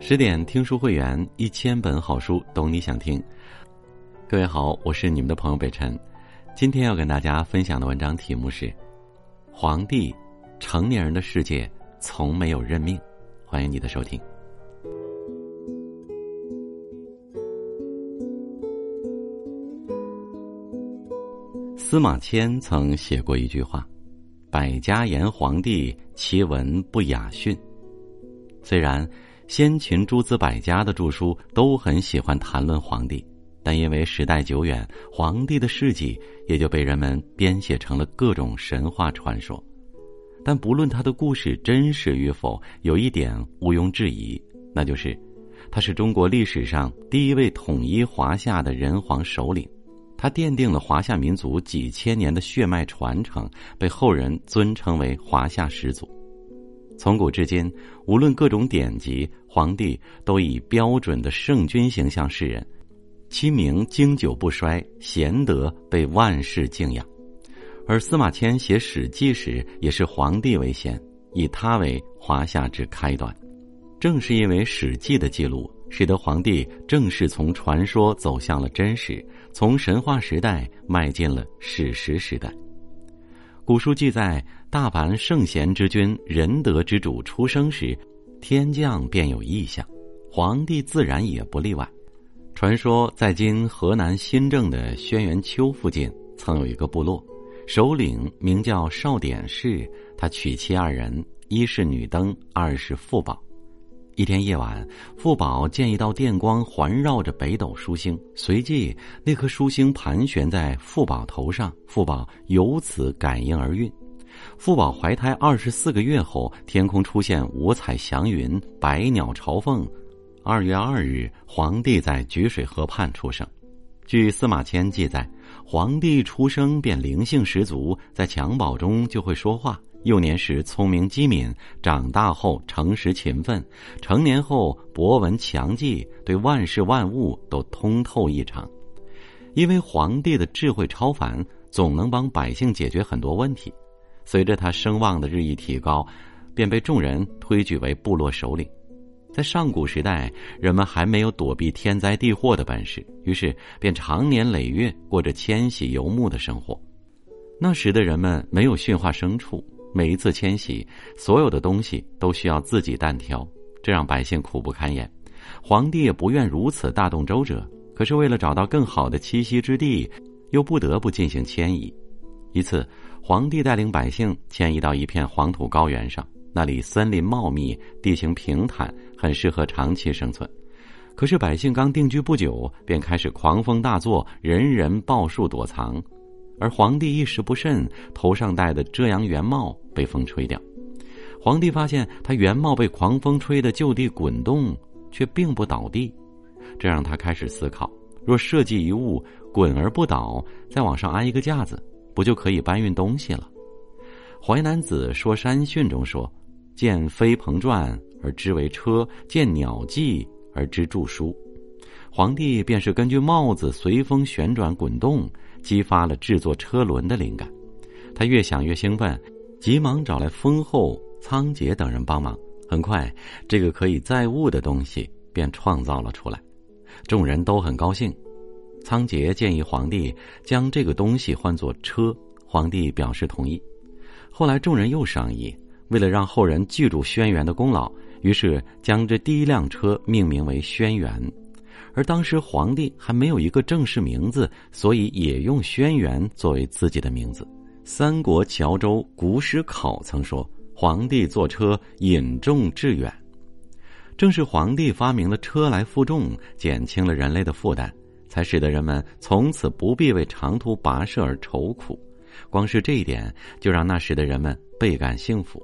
十点听书会员，一千本好书，懂你想听。各位好，我是你们的朋友北辰。今天要跟大家分享的文章题目是《皇帝：成年人的世界从没有认命》，欢迎你的收听。司马迁曾写过一句话：“百家言皇帝，其文不雅逊。”虽然先秦诸子百家的著书都很喜欢谈论皇帝。但因为时代久远，皇帝的事迹也就被人们编写成了各种神话传说。但不论他的故事真实与否，有一点毋庸置疑，那就是，他是中国历史上第一位统一华夏的人皇首领，他奠定了华夏民族几千年的血脉传承，被后人尊称为华夏始祖。从古至今，无论各种典籍，皇帝都以标准的圣君形象示人。其名经久不衰，贤德被万世敬仰。而司马迁写《史记》时，也是皇帝为先，以他为华夏之开端。正是因为《史记》的记录，使得皇帝正式从传说走向了真实，从神话时代迈进了史实时代。古书记载，大凡圣贤之君、仁德之主出生时，天降便有异象，皇帝自然也不例外。传说在今河南新郑的轩辕丘附近，曾有一个部落，首领名叫少典氏，他娶妻二人，一是女登，二是妇宝。一天夜晚，妇宝见一道电光环绕着北斗书星，随即那颗书星盘旋在妇宝头上，妇宝由此感应而孕。妇宝怀胎二十四个月后，天空出现五彩祥云，百鸟朝凤。二月二日，皇帝在菊水河畔出生。据司马迁记载，皇帝出生便灵性十足，在襁褓中就会说话。幼年时聪明机敏，长大后诚实勤奋，成年后博闻强记，对万事万物都通透异常。因为皇帝的智慧超凡，总能帮百姓解决很多问题。随着他声望的日益提高，便被众人推举为部落首领。在上古时代，人们还没有躲避天灾地祸的本事，于是便长年累月过着迁徙游牧的生活。那时的人们没有驯化牲畜，每一次迁徙，所有的东西都需要自己单挑，这让百姓苦不堪言。皇帝也不愿如此大动周折，可是为了找到更好的栖息之地，又不得不进行迁移。一次，皇帝带领百姓迁移到一片黄土高原上。那里森林茂密，地形平坦，很适合长期生存。可是百姓刚定居不久，便开始狂风大作，人人抱树躲藏。而皇帝一时不慎，头上戴的遮阳圆帽被风吹掉。皇帝发现他圆帽被狂风吹得就地滚动，却并不倒地，这让他开始思考：若设计一物滚而不倒，再往上安一个架子，不就可以搬运东西了？《淮南子·说山训》中说。见飞蓬转而知为车，见鸟迹而知著书。皇帝便是根据帽子随风旋转滚动，激发了制作车轮的灵感。他越想越兴奋，急忙找来封后、仓颉等人帮忙。很快，这个可以载物的东西便创造了出来。众人都很高兴。仓颉建议皇帝将这个东西换作车，皇帝表示同意。后来众人又商议。为了让后人记住轩辕的功劳，于是将这第一辆车命名为轩辕。而当时皇帝还没有一个正式名字，所以也用轩辕作为自己的名字。三国谯周古史考曾说：“皇帝坐车引众致远。”正是皇帝发明了车来负重，减轻了人类的负担，才使得人们从此不必为长途跋涉而愁苦。光是这一点，就让那时的人们倍感幸福。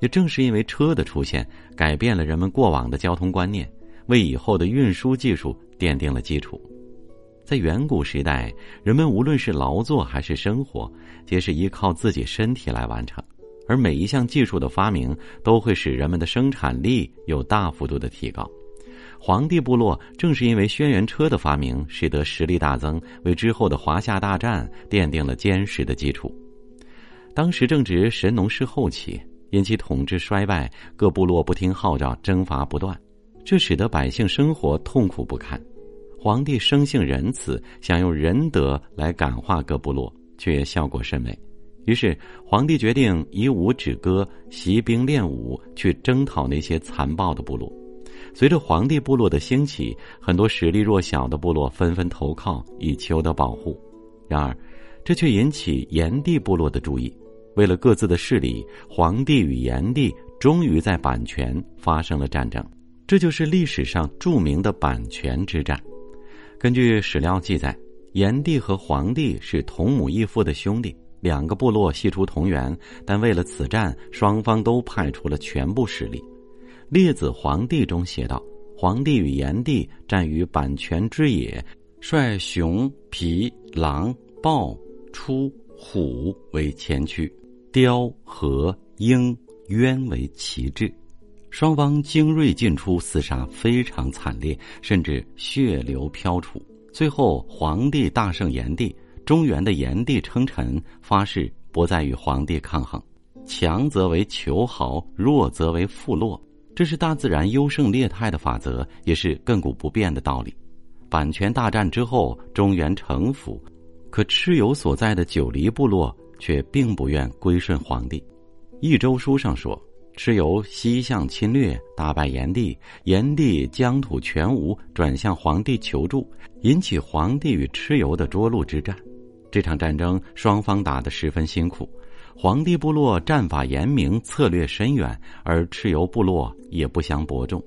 也正是因为车的出现，改变了人们过往的交通观念，为以后的运输技术奠定了基础。在远古时代，人们无论是劳作还是生活，皆是依靠自己身体来完成，而每一项技术的发明都会使人们的生产力有大幅度的提高。黄帝部落正是因为轩辕车的发明，使得实力大增，为之后的华夏大战奠定了坚实的基础。当时正值神农氏后期。因其统治衰败，各部落不听号召，征伐不断。这使得百姓生活痛苦不堪。皇帝生性仁慈，想用仁德来感化各部落，却效果甚微。于是，皇帝决定以武止戈，习兵练武，去征讨那些残暴的部落。随着皇帝部落的兴起，很多实力弱小的部落纷纷投靠，以求得保护。然而，这却引起炎帝部落的注意。为了各自的势力，皇帝与炎帝终于在阪泉发生了战争。这就是历史上著名的阪泉之战。根据史料记载，炎帝和黄帝是同母异父的兄弟，两个部落系出同源，但为了此战，双方都派出了全部实力。《列子·黄帝》中写道：“黄帝与炎帝战于阪泉之野，率熊、罴、狼、豹、出、虎为前驱，雕、和、鹰、渊为旗帜。”双方精锐尽出，厮杀非常惨烈，甚至血流飘杵。最后，皇帝大胜炎帝，中原的炎帝称臣，发誓不再与皇帝抗衡。强则为求豪，弱则为附落，这是大自然优胜劣汰的法则，也是亘古不变的道理。阪泉大战之后，中原城府，可蚩尤所在的九黎部落却并不愿归顺皇帝。《益州书》上说。蚩尤西向侵略，大败炎帝，炎帝疆土全无，转向皇帝求助，引起皇帝与蚩尤的涿鹿之战。这场战争双方打得十分辛苦，皇帝部落战法严明，策略深远，而蚩尤部落也不相伯仲。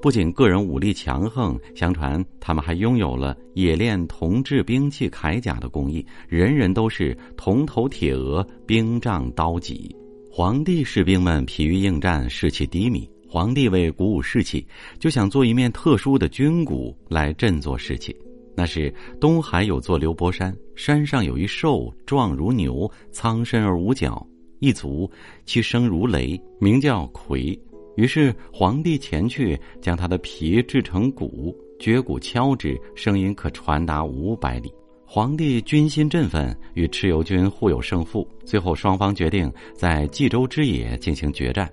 不仅个人武力强横，相传他们还拥有了冶炼铜制兵器铠甲的工艺，人人都是铜头铁额，兵仗刀戟。皇帝士兵们疲于应战，士气低迷。皇帝为鼓舞士气，就想做一面特殊的军鼓来振作士气。那时东海有座流波山，山上有一兽，状如牛，苍身而无角，一足，其声如雷，名叫夔。于是皇帝前去，将他的皮制成鼓，撅鼓敲之，声音可传达五百里。皇帝军心振奋，与蚩尤军互有胜负。最后，双方决定在冀州之野进行决战。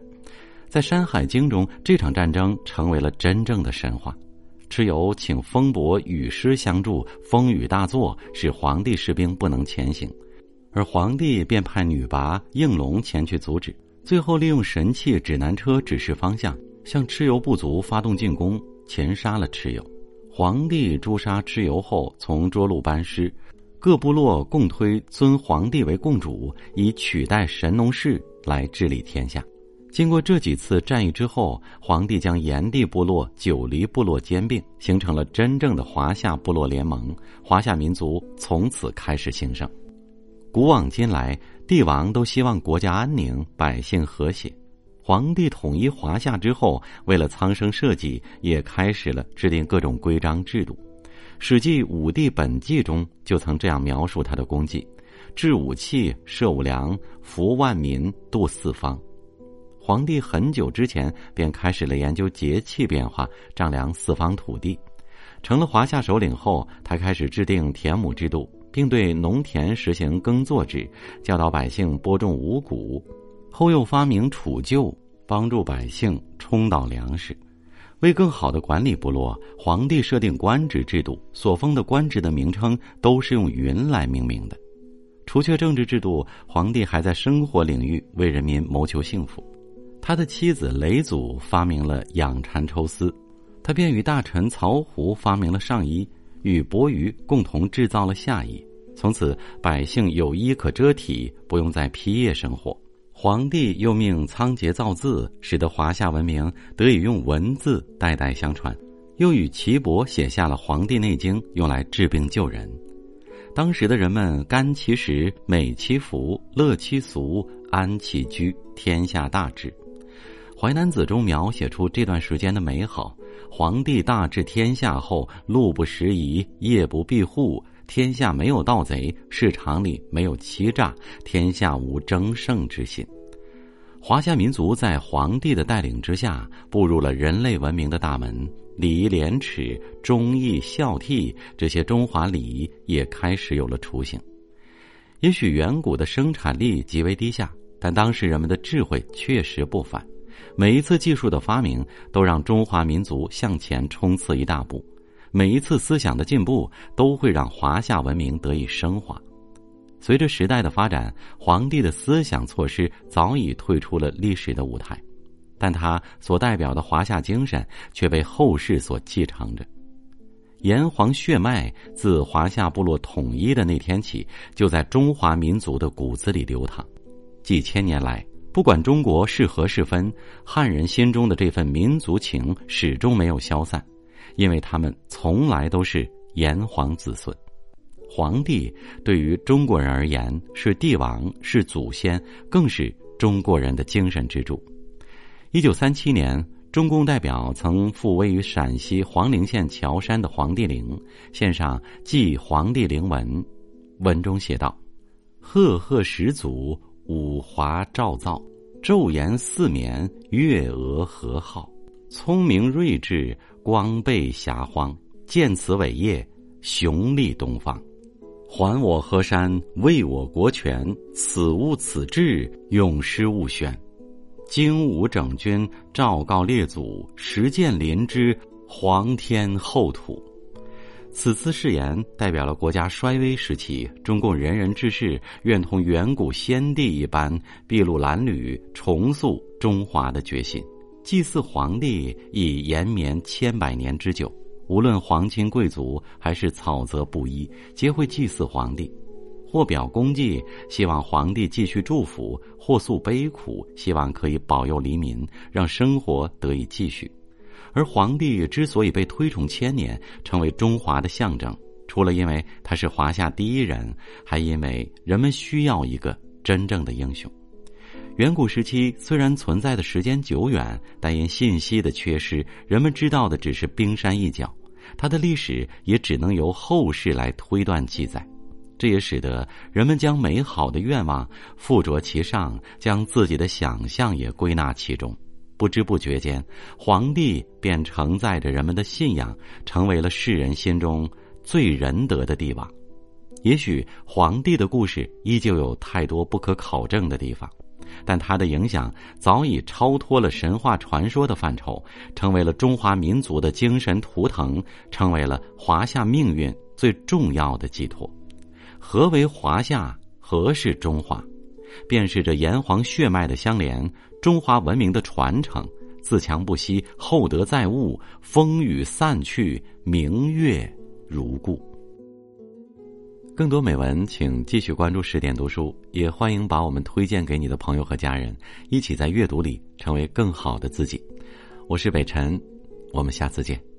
在《山海经》中，这场战争成为了真正的神话。蚩尤请风伯雨师相助，风雨大作，使皇帝士兵不能前行，而皇帝便派女拔、应龙前去阻止。最后，利用神器指南车指示方向，向蚩尤部族发动进攻，擒杀了蚩尤。皇帝诛杀蚩尤后，从涿鹿班师，各部落共推尊皇帝为共主，以取代神农氏来治理天下。经过这几次战役之后，皇帝将炎帝部落、九黎部落兼并，形成了真正的华夏部落联盟。华夏民族从此开始兴盛。古往今来，帝王都希望国家安宁，百姓和谐。皇帝统一华夏之后，为了苍生社稷，也开始了制定各种规章制度。《史记·武帝本纪》中就曾这样描述他的功绩：制武器，设五粮，服万民，度四方。皇帝很久之前便开始了研究节气变化，丈量四方土地。成了华夏首领后，他开始制定田亩制度，并对农田实行耕作制，教导百姓播种五谷。后又发明储臼，帮助百姓冲倒粮食。为更好的管理部落，皇帝设定官职制度，所封的官职的名称都是用云来命名的。除却政治制度，皇帝还在生活领域为人民谋求幸福。他的妻子雷祖发明了养蚕抽丝，他便与大臣曹胡发明了上衣，与伯鱼共同制造了下衣。从此，百姓有衣可遮体，不用再披夜生活。皇帝又命仓颉造字，使得华夏文明得以用文字代代相传。又与岐伯写下了《黄帝内经》，用来治病救人。当时的人们甘其食，美其服，乐其俗，安其居，天下大治。《淮南子》中描写出这段时间的美好：皇帝大治天下后，路不拾遗，夜不闭户。天下没有盗贼，市场里没有欺诈，天下无争胜之心。华夏民族在皇帝的带领之下，步入了人类文明的大门。礼义廉耻、忠义孝悌这些中华礼仪也开始有了雏形。也许远古的生产力极为低下，但当时人们的智慧确实不凡。每一次技术的发明都让中华民族向前冲刺一大步，每一次思想的进步都会让华夏文明得以升华。随着时代的发展，皇帝的思想措施早已退出了历史的舞台，但他所代表的华夏精神却被后世所继承着。炎黄血脉自华夏部落统一的那天起，就在中华民族的骨子里流淌。几千年来，不管中国是何是分，汉人心中的这份民族情始终没有消散，因为他们从来都是炎黄子孙。皇帝对于中国人而言是帝王，是祖先，更是中国人的精神支柱。一九三七年。中共代表曾赴位于陕西黄陵县乔山的黄帝陵，献上祭黄帝陵文，文中写道：“赫赫始祖，五华照造，昼颜四眠，月娥和号，聪明睿智，光背霞荒，见此伟业，雄立东方。还我河山，为我国权，此物此志，永失勿宣。”精武整军，昭告列祖，实践临之，皇天厚土。此次誓言代表了国家衰微时期中共仁人志士愿同远古先帝一般筚路蓝缕，重塑中华的决心。祭祀皇帝已延绵千百年之久，无论皇亲贵族还是草泽布衣，皆会祭祀皇帝。或表功绩，希望皇帝继续祝福；或诉悲苦，希望可以保佑黎民，让生活得以继续。而皇帝之所以被推崇千年，成为中华的象征，除了因为他是华夏第一人，还因为人们需要一个真正的英雄。远古时期虽然存在的时间久远，但因信息的缺失，人们知道的只是冰山一角，它的历史也只能由后世来推断记载。这也使得人们将美好的愿望附着其上，将自己的想象也归纳其中。不知不觉间，皇帝便承载着人们的信仰，成为了世人心中最仁德的帝王。也许皇帝的故事依旧有太多不可考证的地方，但他的影响早已超脱了神话传说的范畴，成为了中华民族的精神图腾，成为了华夏命运最重要的寄托。何为华夏？何是中华？便是这炎黄血脉的相连，中华文明的传承。自强不息，厚德载物，风雨散去，明月如故。更多美文，请继续关注十点读书，也欢迎把我们推荐给你的朋友和家人，一起在阅读里成为更好的自己。我是北辰，我们下次见。